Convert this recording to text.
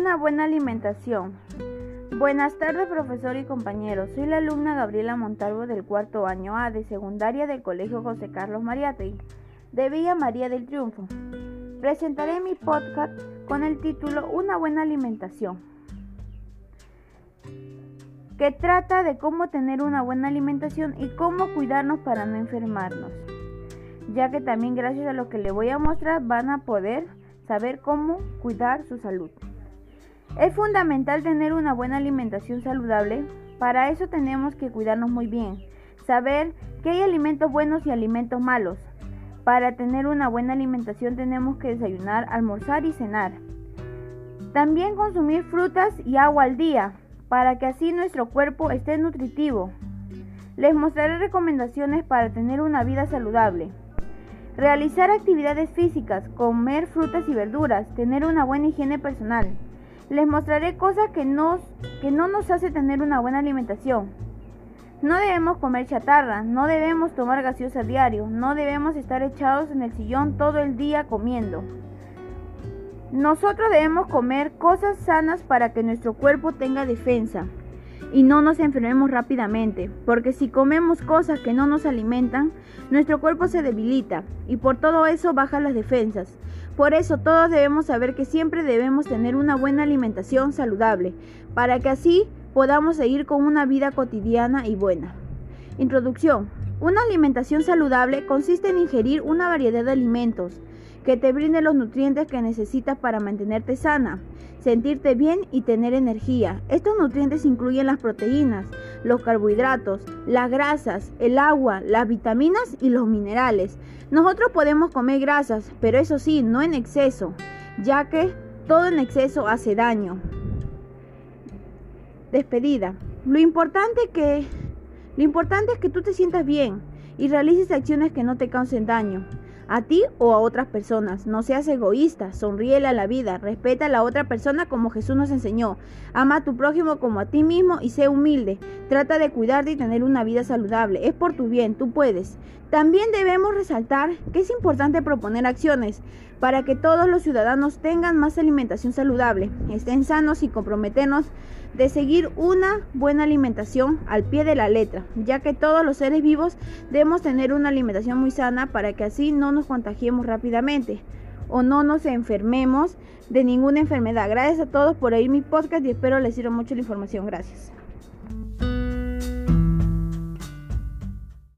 una buena alimentación. Buenas tardes, profesor y compañeros. Soy la alumna Gabriela Montalvo del cuarto año A de secundaria del Colegio José Carlos Mariátegui de Villa María del Triunfo. Presentaré mi podcast con el título Una buena alimentación, que trata de cómo tener una buena alimentación y cómo cuidarnos para no enfermarnos, ya que también gracias a lo que le voy a mostrar van a poder saber cómo cuidar su salud. Es fundamental tener una buena alimentación saludable. Para eso tenemos que cuidarnos muy bien. Saber que hay alimentos buenos y alimentos malos. Para tener una buena alimentación tenemos que desayunar, almorzar y cenar. También consumir frutas y agua al día, para que así nuestro cuerpo esté nutritivo. Les mostraré recomendaciones para tener una vida saludable. Realizar actividades físicas, comer frutas y verduras, tener una buena higiene personal. Les mostraré cosas que, que no nos hace tener una buena alimentación. No debemos comer chatarra, no debemos tomar gaseosa diario, no debemos estar echados en el sillón todo el día comiendo. Nosotros debemos comer cosas sanas para que nuestro cuerpo tenga defensa y no nos enfermemos rápidamente, porque si comemos cosas que no nos alimentan, nuestro cuerpo se debilita y por todo eso bajan las defensas. Por eso todos debemos saber que siempre debemos tener una buena alimentación saludable, para que así podamos seguir con una vida cotidiana y buena. Introducción. Una alimentación saludable consiste en ingerir una variedad de alimentos, que te brinde los nutrientes que necesitas para mantenerte sana, sentirte bien y tener energía. Estos nutrientes incluyen las proteínas, los carbohidratos, las grasas, el agua, las vitaminas y los minerales. Nosotros podemos comer grasas, pero eso sí, no en exceso, ya que todo en exceso hace daño. Despedida. Lo importante que lo importante es que tú te sientas bien y realices acciones que no te causen daño a ti o a otras personas. No seas egoísta, sonríele a la vida, respeta a la otra persona como Jesús nos enseñó. Ama a tu prójimo como a ti mismo y sé humilde. Trata de cuidarte y tener una vida saludable. Es por tu bien, tú puedes. También debemos resaltar que es importante proponer acciones para que todos los ciudadanos tengan más alimentación saludable, estén sanos y comprometernos de seguir una buena alimentación al pie de la letra, ya que todos los seres vivos debemos tener una alimentación muy sana para que así no nos contagiemos rápidamente o no nos enfermemos de ninguna enfermedad. Gracias a todos por oír mi podcast y espero les sirva mucho la información. Gracias.